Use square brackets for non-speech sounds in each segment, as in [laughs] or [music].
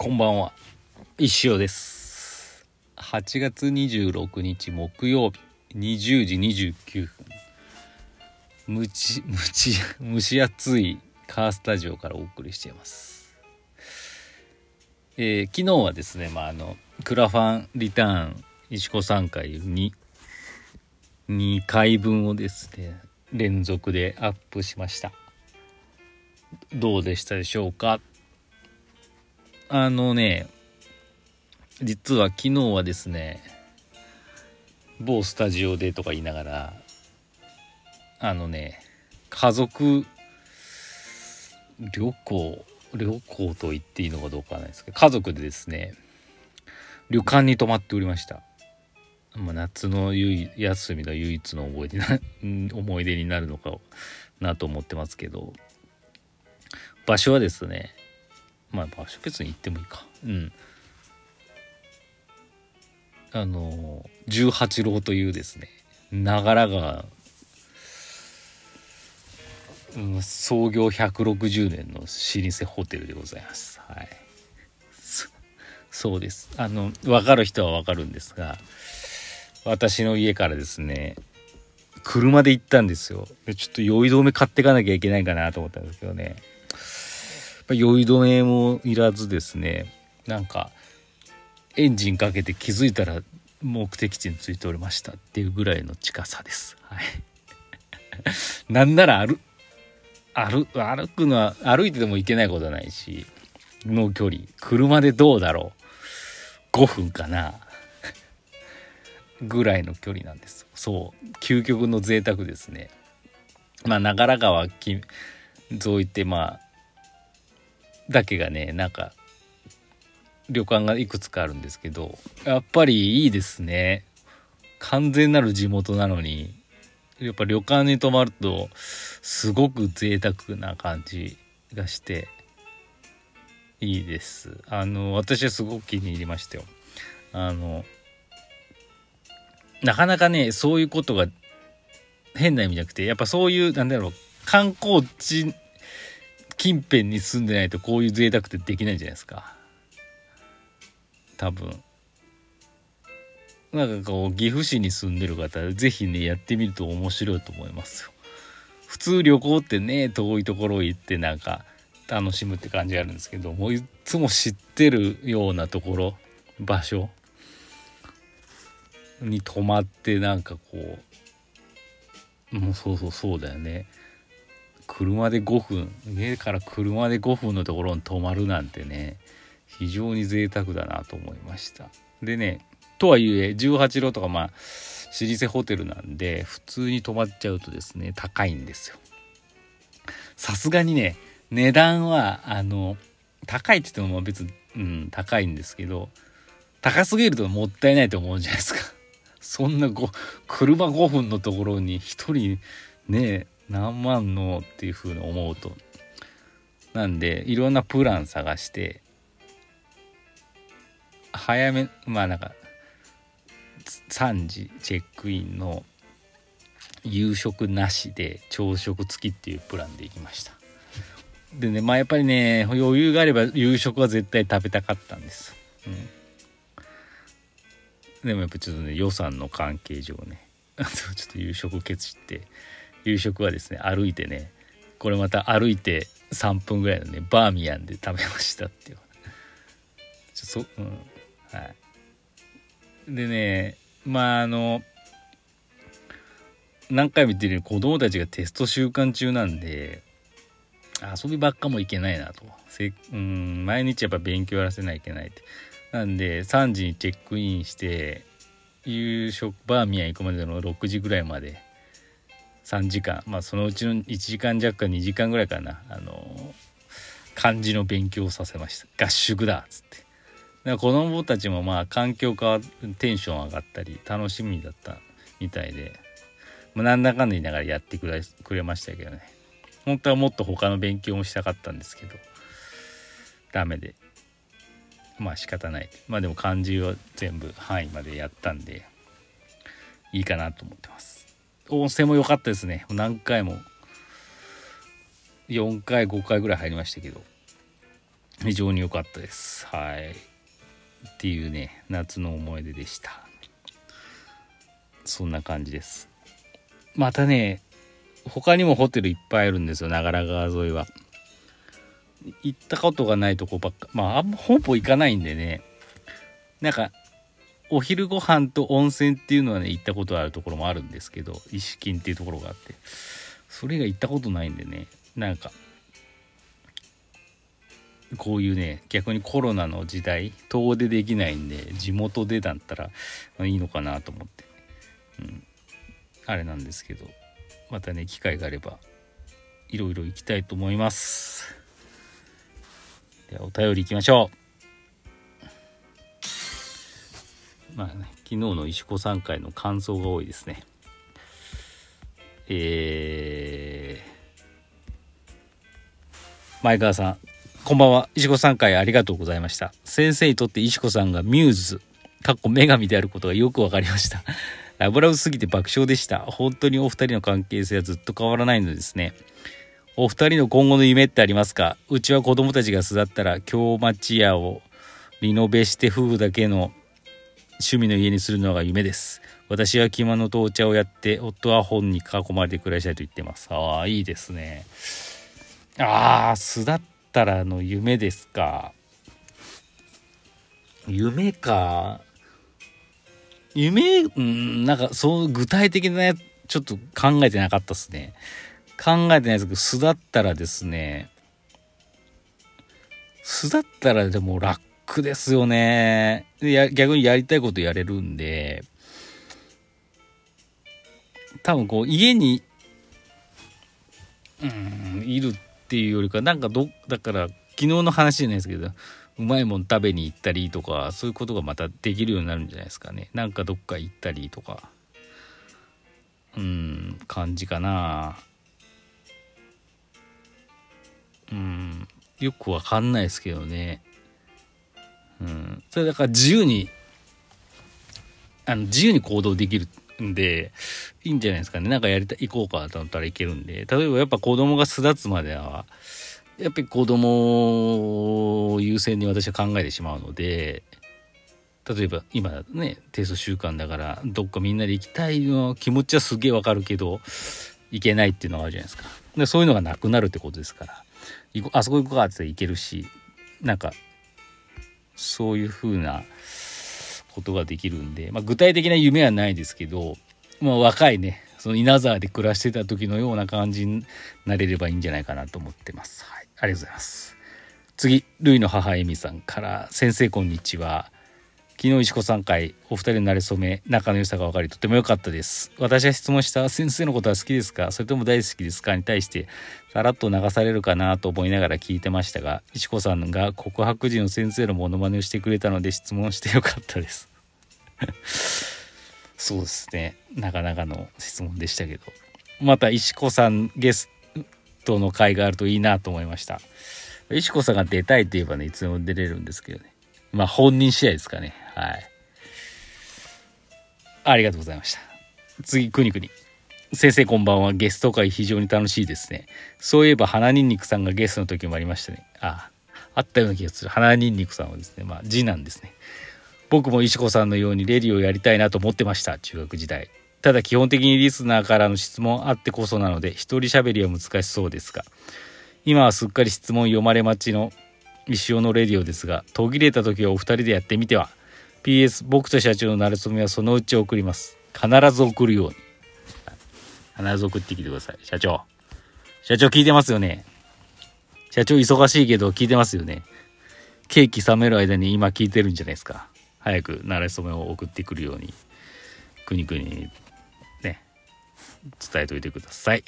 こんばんは。石尾です。8月26日木曜日。20時29分。むち [laughs] むち蒸し暑いカースタジオからお送りしています。えー、昨日はですねまああのクラファンリターン石子3回に2回分をですね連続でアップしました。どうでしたでしょうか？あのね、実は昨日はですね、某スタジオでとか言いながら、あのね、家族旅行、旅行と言っていいのかどうかわかんないですけど、家族でですね、旅館に泊まっておりました。まあ、夏の休みの唯一の思い出な [laughs] 思い出になるのかなと思ってますけど場所はですねまあ場所別に行ってもいいか。うん。あの十八郎というですね長良川、うん、創業160年の老舗ホテルでございます。はい。そうです。あの分かる人は分かるんですが私の家からですね車で行ったんですよ。ちょっと酔い止め買ってかなきゃいけないかなと思ったんですけどね。酔い止めもいらずですねなんかエンジンかけて気づいたら目的地に着いておりましたっていうぐらいの近さです。はい。[laughs] なんなら歩、歩、歩くのは、歩いてでも行けないことはないし、の距離、車でどうだろう ?5 分かな [laughs] ぐらいの距離なんです。そう。究極の贅沢ですね。まあ、長良川沿いって、まあ、だけがねなんか旅館がいくつかあるんですけどやっぱりいいですね。完全なる地元なのにやっぱ旅館に泊まるとすごく贅沢な感じがしていいです。あの私はすごく気に入りましたよ。あのなかなかねそういうことが変な意味じゃなくてやっぱそういうなんだろう観光地近辺に住んでないとこういう贅沢ってできないじゃないですか。多分。なんかこう岐阜市に住んでる方是非ねやってみると面白いと思いますよ。普通旅行ってね遠いところ行ってなんか楽しむって感じがあるんですけどもういつも知ってるようなところ場所に泊まってなんかこうもうそうそうそうだよね。車で5分家から車で5分のところに泊まるなんてね非常に贅沢だなと思いました。でねとはいえ18路とかまあ老舗ホテルなんで普通に泊まっちゃうとですね高いんですよ。さすがにね値段はあの高いって言っても別に、うん、高いんですけど高すぎるともったいないと思うじゃないですか。そんな車5分のところに1人ね何万のっていうふうに思うと。なんでいろんなプラン探して早めまあなんか3時チェックインの夕食なしで朝食付きっていうプランで行きました。でねまあやっぱりね余裕があれば夕食は絶対食べたかったんです、うん、でもやっぱちょっとね予算の関係上ね [laughs] ちょっと夕食ケチって夕食はですね歩いてねこれまた歩いて3分ぐらいのねバーミヤンで食べましたっていう。ちょそうんはい。でねまああの何回も言ってるように子供たちがテスト週間中なんで遊びばっかもいけないなと。せうん毎日やっぱ勉強やらせないといけないって。なんで3時にチェックインして夕食バーミヤン行くまでの6時ぐらいまで3時間。まあそのうちの1時間弱か2時間ぐらいかな。あの漢字の勉強をさせました。合宿だっつって。だから子供たちもまあ環境変わテンション上がったり楽しみだったみたいで、まあ、なんだかんだ言いながらやってくれくれましたけどね。本当はもっと他の勉強もしたかったんですけど。ダメで。まあ仕方ない。まあでも漢字は全部範囲までやったんでいいかなと思ってます。温泉も良かったですね。何回も。4回5回ぐらい入りましたけど。非常に良かったです。はい。っていうね夏の思い出でした。そんな感じです。またね他にもホテルいっぱいあるんですよ。長良川沿いは。行ったことがないとこばっか。まああんまほぼ行かないんでね。なんかお昼ご飯と温泉っていうのはね行ったことあるところもあるんですけど石金っていうところがあって。それが行ったことないんでねなんかこういうね逆にコロナの時代遠出できないんで地元でだったらいいのかなと思って、うん、あれなんですけどまたね機会があればいろいろ行きたいと思います。ではお便り行きましょう。まあね昨日の石子さん会の感想が多いですねえー、前川さんこんばんは。石子さん会ありがとうございました。先生にとって石子さんがミューズ、かっこ女神であることがよくわかりました。[laughs] ラブラブすぎて爆笑でした。本当にお二人の関係性はずっと変わらないのですね。お二人の今後の夢ってありますか？うちは子供たちが巣立ったら京町屋をリノベして夫婦だけの趣味の家にするのが夢です。私は着物とお茶をやって夫は本に囲まれて暮らしたいと言ってます。ああ、いいですね。ああ、巣立ったらの夢ですか。夢か。夢、うん、なんかそう具体的なやつちょっと考えてなかったっすね。考えてないですけど、巣だったらですね、巣だったらでも楽ですよね。や逆にやりたいことやれるんで、多分こう家に、うん、いるっていうよりかなんかどだから昨日の話じゃないですけどうまいもん食べに行ったりとかそういうことがまたできるようになるんじゃないですかね。なんかどっか行ったりとか。うん感じかな。うんよくわかんないですけどね。うんそれだから自由にあの自由に行動できるんで、いいんじゃないですかね。なんかやりたい、行こうかと思ったらいけるんで、例えばやっぱ子供が巣立つまでは、やっぱり子供を優先に私は考えてしまうので、例えば今だとね、テスト週間だから、どっかみんなで行きたいの気持ちはすげえわかるけど、行けないっていうのがあるじゃないですか。でそういうのがなくなるってことですから、あそこ行こうかって行けるし、なんか、そういう風な、ことができるんで、まあ、具体的な夢はないですけど、まあ、若いねその稲沢で暮らしてた時のような感じになれればいいんじゃないかなと思ってます。はい、ありがとうございます。次、ルイの母エミさんから、先生こんにちは。昨日石子さん会お二人の馴れ初め仲の良さが分かりとても良かったです。私が質問した先生のことは好きですか？それとも大好きですか？に対してさらっと流されるかなと思いながら聞いてましたが石子さんが告白時の先生のモノマネをしてくれたので質問してよかったです。[laughs] そうですね。なかなかの質問でしたけど。また石子さんゲストの回があるといいなと思いました。石子さんが出たいといえばねいつでも出れるんですけどね。まあ本人次第ですかねはい。ありがとうございました。次、くにくに。先生こんばんは。ゲスト会非常に楽しいですね。そういえば、花にんにくさんがゲストの時もありましたね。あ、ああったような気がする。花にんにくさんはですね、まあ、次男ですね。僕も石子さんのようにレディをやりたいなと思ってました。中学時代。ただ基本的にリスナーからの質問あってこそなので、一人喋りは難しそうですが、今はすっかり質問読まれ待ちの石尾のレディオですが、途切れた時はお二人でやってみては。PS 僕と社長のなれそめはそのうち送ります。必ず送るように。必ず送ってきてください。社長。社長聞いてますよね。社長忙しいけど聞いてますよね。ケーキ冷める間に今聞いてるんじゃないですか。早くなれそめを送ってくるようにくにくにね伝えといてください。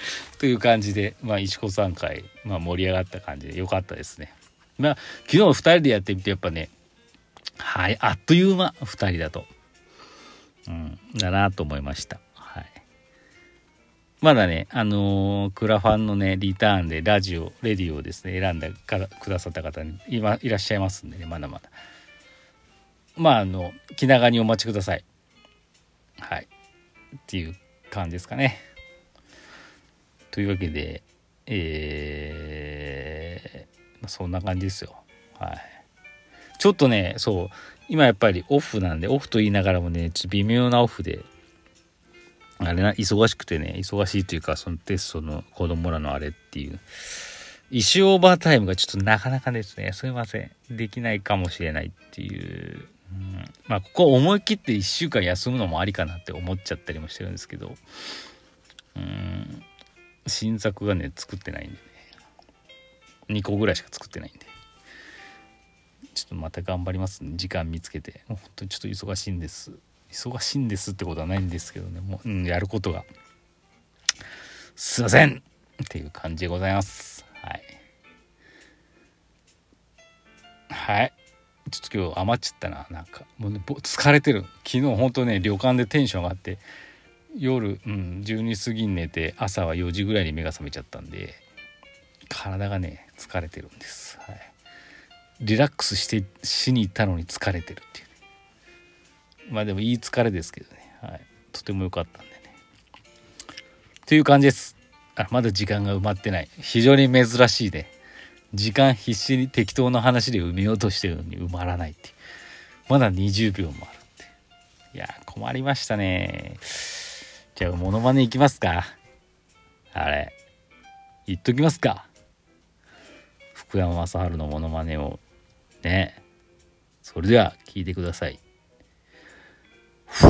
[laughs] という感じで、まあ、石子さん会、まあ、盛り上がった感じで良かったですね。まあ、昨日2人でやってみて、やっぱね、はい、あっという間、2人だと。うん、だなと思いました。はい。まだね、あのー、クラファンのね、リターンでラジオ、レディオをですね、選んでくださった方に今いらっしゃいますんでね、まだまだ。まあ、あの、気長にお待ちください。はい。っていう感じですかね。というわけで、えー、そんな感じですよ。はい。ちょっとねそう今やっぱりオフなんでオフと言いながらもねちょっと微妙なオフであれな忙しくてね忙しいというかそのテストの子供らのあれっていう一周オーバータイムがちょっとなかなかですねすいません。できないかもしれないっていううん、まあここ思い切って1週間休むのもありかなって思っちゃったりもしてるんですけどうん。新作がね作ってないんでね。2個ぐらいしか作ってないんで。ちょっとまた頑張りますね。時間見つけて。本当にちょっと忙しいんです。忙しいんですってことはないんですけどね。もう、うん、やることが。すいません。っていう感じでございます。はい。はい。ちょっと今日余っちゃったな。なんかもう、ね、疲れてる。昨日ほんとね旅館でテンション上がって夜、うん、12時過ぎに寝て朝は4時ぐらいに目が覚めちゃったんで体がね疲れてるんです、はい、リラックスしてしに行ったのに疲れてるっていうね。まあでもいい疲れですけどね、はい、とても良かったんでね。という感じです。あまだ時間が埋まってない。非常に珍しいね。時間必死に適当な話で埋めようとしてるのに埋まらないってまだ20秒もあるって。いや困りましたねじゃあモノマネいきますか。あれ。言っときますか。福山雅治のモノマネを。ね。それでは聞いてください。